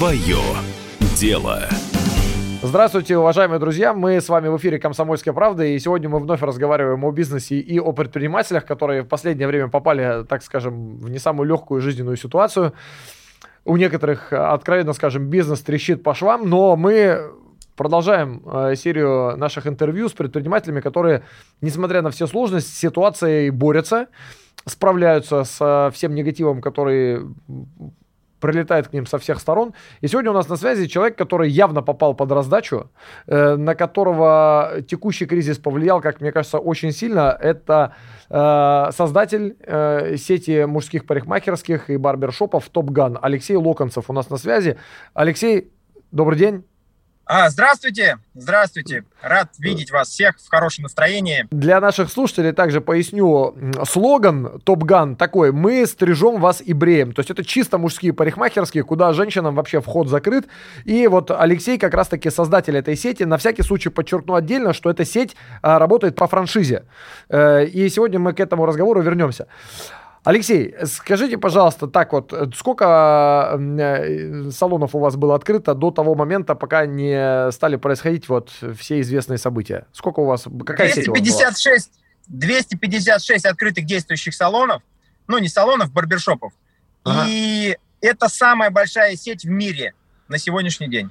Свое дело. Здравствуйте, уважаемые друзья. Мы с вами в эфире «Комсомольская правда», и сегодня мы вновь разговариваем о бизнесе и о предпринимателях, которые в последнее время попали, так скажем, в не самую легкую жизненную ситуацию. У некоторых, откровенно скажем, бизнес трещит по швам, но мы продолжаем э, серию наших интервью с предпринимателями, которые, несмотря на все сложности, ситуацией борются, справляются с всем негативом, который прилетает к ним со всех сторон. И сегодня у нас на связи человек, который явно попал под раздачу, э, на которого текущий кризис повлиял, как мне кажется, очень сильно. Это э, создатель э, сети мужских парикмахерских и барбершопов Топ Ган Алексей Локонцев у нас на связи. Алексей, добрый день. А, здравствуйте, здравствуйте. Рад видеть вас всех в хорошем настроении. Для наших слушателей также поясню. Слоган Топ Ган такой. Мы стрижем вас и бреем. То есть это чисто мужские парикмахерские, куда женщинам вообще вход закрыт. И вот Алексей как раз-таки создатель этой сети. На всякий случай подчеркну отдельно, что эта сеть а, работает по франшизе. Э, и сегодня мы к этому разговору вернемся. Алексей, скажите, пожалуйста, так вот, сколько э, салонов у вас было открыто до того момента, пока не стали происходить вот все известные события? Сколько у вас, какая 256, сеть у вас была? 256 открытых действующих салонов, ну не салонов, барбершопов. Ага. И это самая большая сеть в мире на сегодняшний день.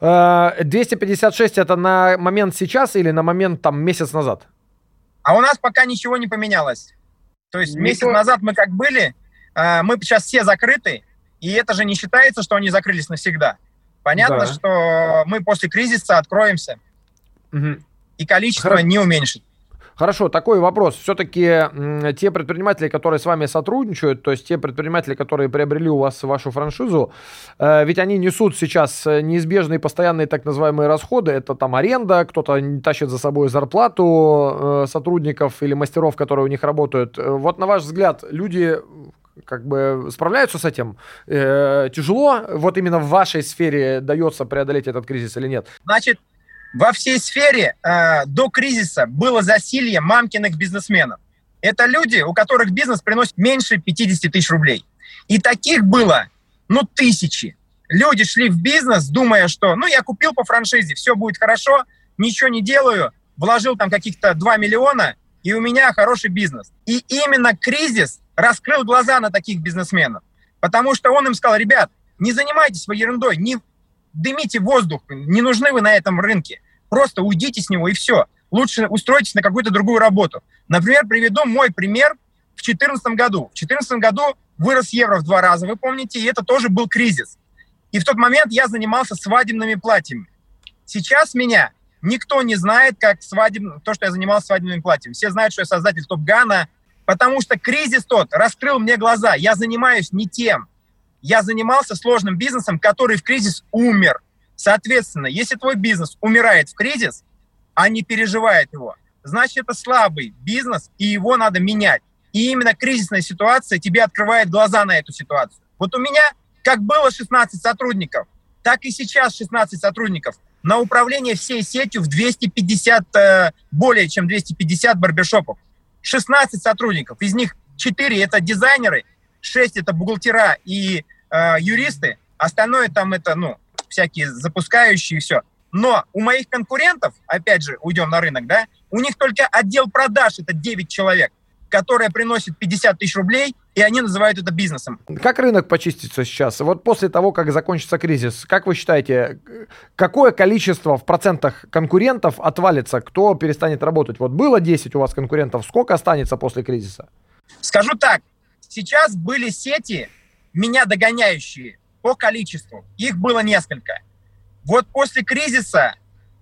256 э, это на момент сейчас или на момент там месяц назад? А у нас пока ничего не поменялось. То есть Никто... месяц назад мы как были, а, мы сейчас все закрыты, и это же не считается, что они закрылись навсегда. Понятно, да. что мы после кризиса откроемся, угу. и количество Хорошо. не уменьшится. Хорошо, такой вопрос. Все-таки те предприниматели, которые с вами сотрудничают, то есть те предприниматели, которые приобрели у вас вашу франшизу, э, ведь они несут сейчас э, неизбежные постоянные так называемые расходы. Это там аренда, кто-то тащит за собой зарплату э, сотрудников или мастеров, которые у них работают. Вот на ваш взгляд, люди как бы справляются с этим? Э, тяжело вот именно в вашей сфере дается преодолеть этот кризис или нет? Значит, во всей сфере э, до кризиса было засилье мамкиных бизнесменов. Это люди, у которых бизнес приносит меньше 50 тысяч рублей. И таких было, ну, тысячи. Люди шли в бизнес, думая, что, ну, я купил по франшизе, все будет хорошо, ничего не делаю, вложил там каких-то 2 миллиона, и у меня хороший бизнес. И именно кризис раскрыл глаза на таких бизнесменов. Потому что он им сказал, ребят, не занимайтесь своей ерундой, не дымите воздух, не нужны вы на этом рынке. Просто уйдите с него и все. Лучше устройтесь на какую-то другую работу. Например, приведу мой пример в 2014 году. В 2014 году вырос евро в два раза, вы помните, и это тоже был кризис. И в тот момент я занимался свадебными платьями. Сейчас меня никто не знает, как свадеб... то, что я занимался свадебными платьями. Все знают, что я создатель Топ-Гана, потому что кризис тот раскрыл мне глаза. Я занимаюсь не тем я занимался сложным бизнесом, который в кризис умер. Соответственно, если твой бизнес умирает в кризис, а не переживает его, значит, это слабый бизнес, и его надо менять. И именно кризисная ситуация тебе открывает глаза на эту ситуацию. Вот у меня как было 16 сотрудников, так и сейчас 16 сотрудников на управление всей сетью в 250, э, более чем 250 барбершопов. 16 сотрудников, из них 4 это дизайнеры, 6 это бухгалтера и э, юристы, остальное там это, ну, всякие запускающие и все. Но у моих конкурентов, опять же, уйдем на рынок, да, у них только отдел продаж, это 9 человек, которые приносят 50 тысяч рублей, и они называют это бизнесом. Как рынок почистится сейчас? Вот после того, как закончится кризис, как вы считаете, какое количество в процентах конкурентов отвалится, кто перестанет работать? Вот было 10 у вас конкурентов, сколько останется после кризиса? Скажу так, сейчас были сети, меня догоняющие по количеству. Их было несколько. Вот после кризиса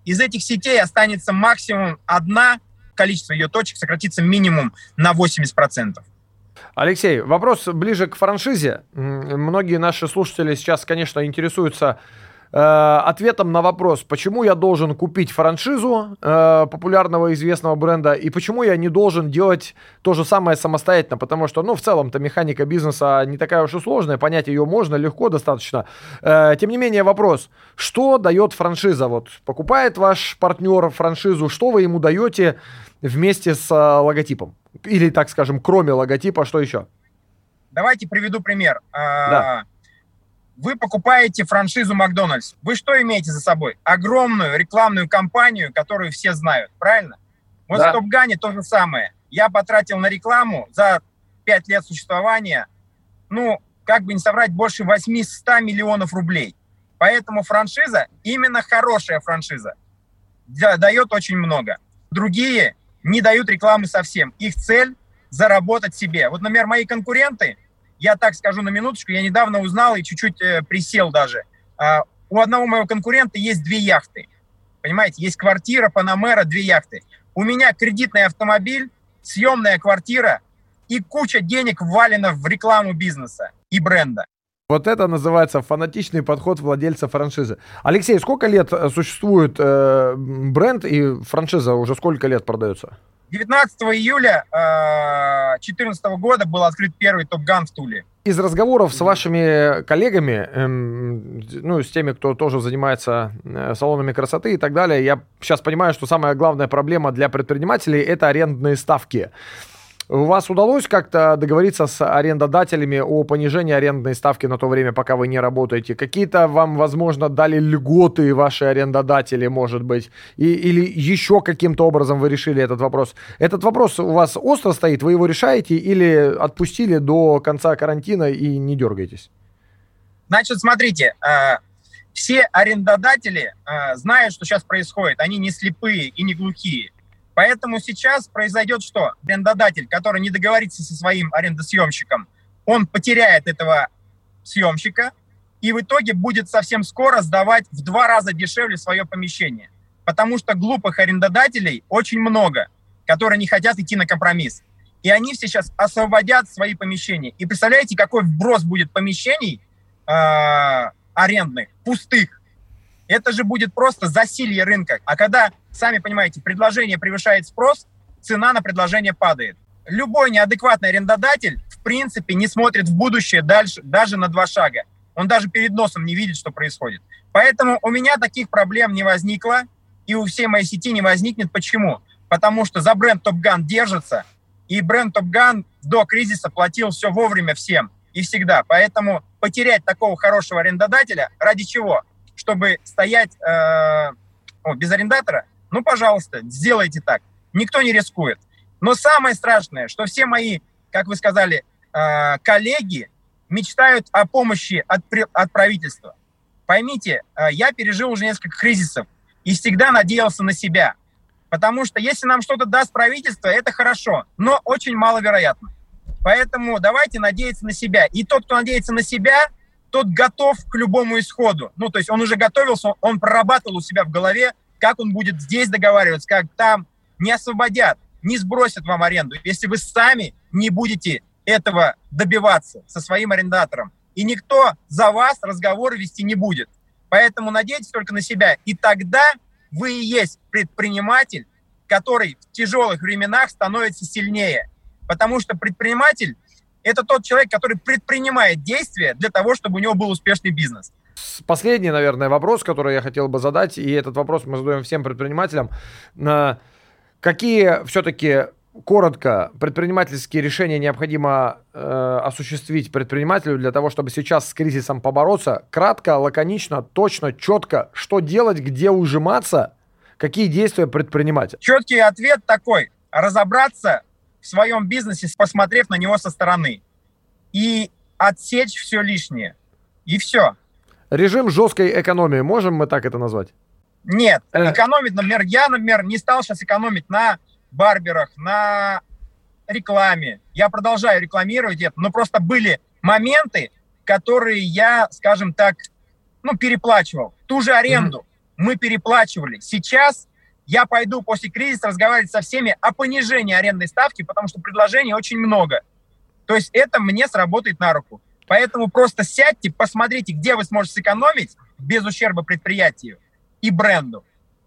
из этих сетей останется максимум одна, количество ее точек сократится минимум на 80%. Алексей, вопрос ближе к франшизе. Многие наши слушатели сейчас, конечно, интересуются ответом на вопрос, почему я должен купить франшизу э, популярного известного бренда и почему я не должен делать то же самое самостоятельно, потому что, ну, в целом-то механика бизнеса не такая уж и сложная, понять ее можно легко достаточно. Э, тем не менее, вопрос, что дает франшиза? Вот покупает ваш партнер франшизу, что вы ему даете вместе с э, логотипом? Или, так скажем, кроме логотипа, что еще? Давайте приведу пример. А, да вы покупаете франшизу Макдональдс. Вы что имеете за собой? Огромную рекламную кампанию, которую все знают, правильно? Вот да. в Топгане то же самое. Я потратил на рекламу за 5 лет существования, ну, как бы не соврать, больше 800 миллионов рублей. Поэтому франшиза, именно хорошая франшиза, дает очень много. Другие не дают рекламы совсем. Их цель – заработать себе. Вот, например, мои конкуренты, я так скажу на минуточку, я недавно узнал и чуть-чуть э, присел даже. Э, у одного моего конкурента есть две яхты. Понимаете, есть квартира, Панамера, две яхты. У меня кредитный автомобиль, съемная квартира и куча денег ввалена в рекламу бизнеса и бренда. Вот это называется фанатичный подход владельца франшизы. Алексей, сколько лет э, существует э, бренд и франшиза уже сколько лет продается? 19 июля 2014 э, года был открыт первый Топ-Ган в Туле. Из разговоров с вашими коллегами, эм, ну, с теми, кто тоже занимается э, салонами красоты и так далее, я сейчас понимаю, что самая главная проблема для предпринимателей – это арендные ставки. У вас удалось как-то договориться с арендодателями о понижении арендной ставки на то время, пока вы не работаете? Какие-то вам, возможно, дали льготы ваши арендодатели, может быть? И, или еще каким-то образом вы решили этот вопрос? Этот вопрос у вас остро стоит, вы его решаете или отпустили до конца карантина и не дергаетесь? Значит, смотрите, э, все арендодатели э, знают, что сейчас происходит. Они не слепые и не глухие. Поэтому сейчас произойдет что? Арендодатель, который не договорится со своим арендосъемщиком, он потеряет этого съемщика и в итоге будет совсем скоро сдавать в два раза дешевле свое помещение. Потому что глупых арендодателей очень много, которые не хотят идти на компромисс. И они сейчас освободят свои помещения. И представляете, какой вброс будет помещений э, арендных, пустых, это же будет просто засилье рынка. А когда, сами понимаете, предложение превышает спрос, цена на предложение падает. Любой неадекватный арендодатель, в принципе, не смотрит в будущее дальше, даже на два шага. Он даже перед носом не видит, что происходит. Поэтому у меня таких проблем не возникло, и у всей моей сети не возникнет. Почему? Потому что за бренд Top Gun держится, и бренд Top Gun до кризиса платил все вовремя всем и всегда. Поэтому потерять такого хорошего арендодателя ради чего? чтобы стоять э, о, без арендатора, ну, пожалуйста, сделайте так. Никто не рискует. Но самое страшное, что все мои, как вы сказали, э, коллеги мечтают о помощи от, от правительства. Поймите, э, я пережил уже несколько кризисов и всегда надеялся на себя. Потому что если нам что-то даст правительство, это хорошо, но очень маловероятно. Поэтому давайте надеяться на себя. И тот, кто надеется на себя, тот готов к любому исходу. Ну, то есть он уже готовился, он прорабатывал у себя в голове, как он будет здесь договариваться, как там не освободят, не сбросят вам аренду, если вы сами не будете этого добиваться со своим арендатором. И никто за вас разговоры вести не будет. Поэтому надейтесь только на себя. И тогда вы и есть предприниматель, который в тяжелых временах становится сильнее. Потому что предприниматель это тот человек, который предпринимает действия для того, чтобы у него был успешный бизнес. Последний, наверное, вопрос, который я хотел бы задать, и этот вопрос мы задаем всем предпринимателям. Какие все-таки коротко предпринимательские решения необходимо э, осуществить предпринимателю для того, чтобы сейчас с кризисом побороться? Кратко, лаконично, точно, четко, что делать, где ужиматься, какие действия предпринимать? Четкий ответ такой: разобраться в своем бизнесе, посмотрев на него со стороны. И отсечь все лишнее. И все. Режим жесткой экономии, можем мы так это назвать? Нет, э. экономить, например, я, например, не стал сейчас экономить на барберах, на рекламе. Я продолжаю рекламировать это, но просто были моменты, которые я, скажем так, ну, переплачивал. Ту же аренду mm-hmm. мы переплачивали. Сейчас я пойду после кризиса разговаривать со всеми о понижении арендной ставки, потому что предложений очень много. То есть это мне сработает на руку. Поэтому просто сядьте, посмотрите, где вы сможете сэкономить без ущерба предприятию и бренду.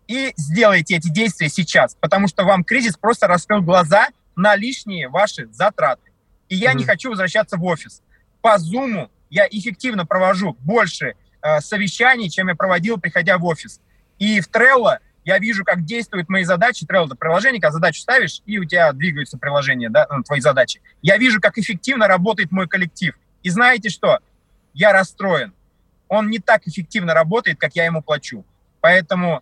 И сделайте эти действия сейчас, потому что вам кризис просто раскрыл глаза на лишние ваши затраты. И я mm-hmm. не хочу возвращаться в офис. По Zoom я эффективно провожу больше э, совещаний, чем я проводил, приходя в офис. И в Trello я вижу, как действуют мои задачи, Trello это приложение, когда задачу ставишь, и у тебя двигаются приложения, да, ну, твои задачи. Я вижу, как эффективно работает мой коллектив. И знаете что? Я расстроен. он не так эффективно работает, как я ему плачу. Поэтому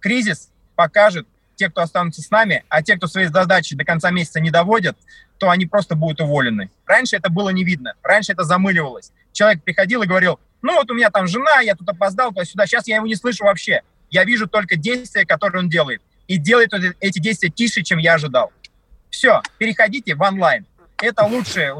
кризис покажет, те, кто останутся с нами, а те, кто свои задачи до конца месяца не доводят, то они просто будут уволены. Раньше это было не видно, раньше это замыливалось. Человек приходил и говорил, ну вот у меня там жена, я тут опоздал туда-сюда, сейчас я его не слышу вообще. Я вижу только действия, которые он делает. И делает эти действия тише, чем я ожидал. Все, переходите в онлайн. Это лучшее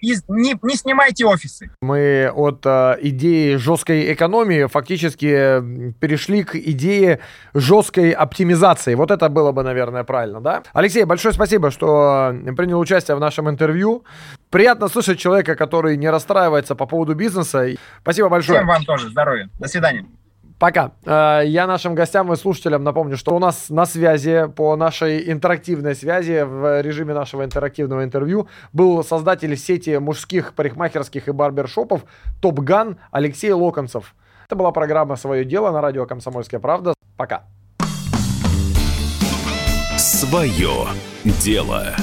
и не, не снимайте офисы. Мы от э, идеи жесткой экономии фактически перешли к идее жесткой оптимизации. Вот это было бы, наверное, правильно, да? Алексей, большое спасибо, что принял участие в нашем интервью. Приятно слышать человека, который не расстраивается по поводу бизнеса. Спасибо большое. Всем вам тоже. Здоровья. До свидания. Пока. Э, я нашим гостям и слушателям напомню, что у нас на связи, по нашей интерактивной связи, в режиме нашего интерактивного интервью, был создатель сети мужских парикмахерских и барбершопов Топган Алексей Локонцев. Это была программа «Свое дело» на радио «Комсомольская правда». Пока. Свое дело.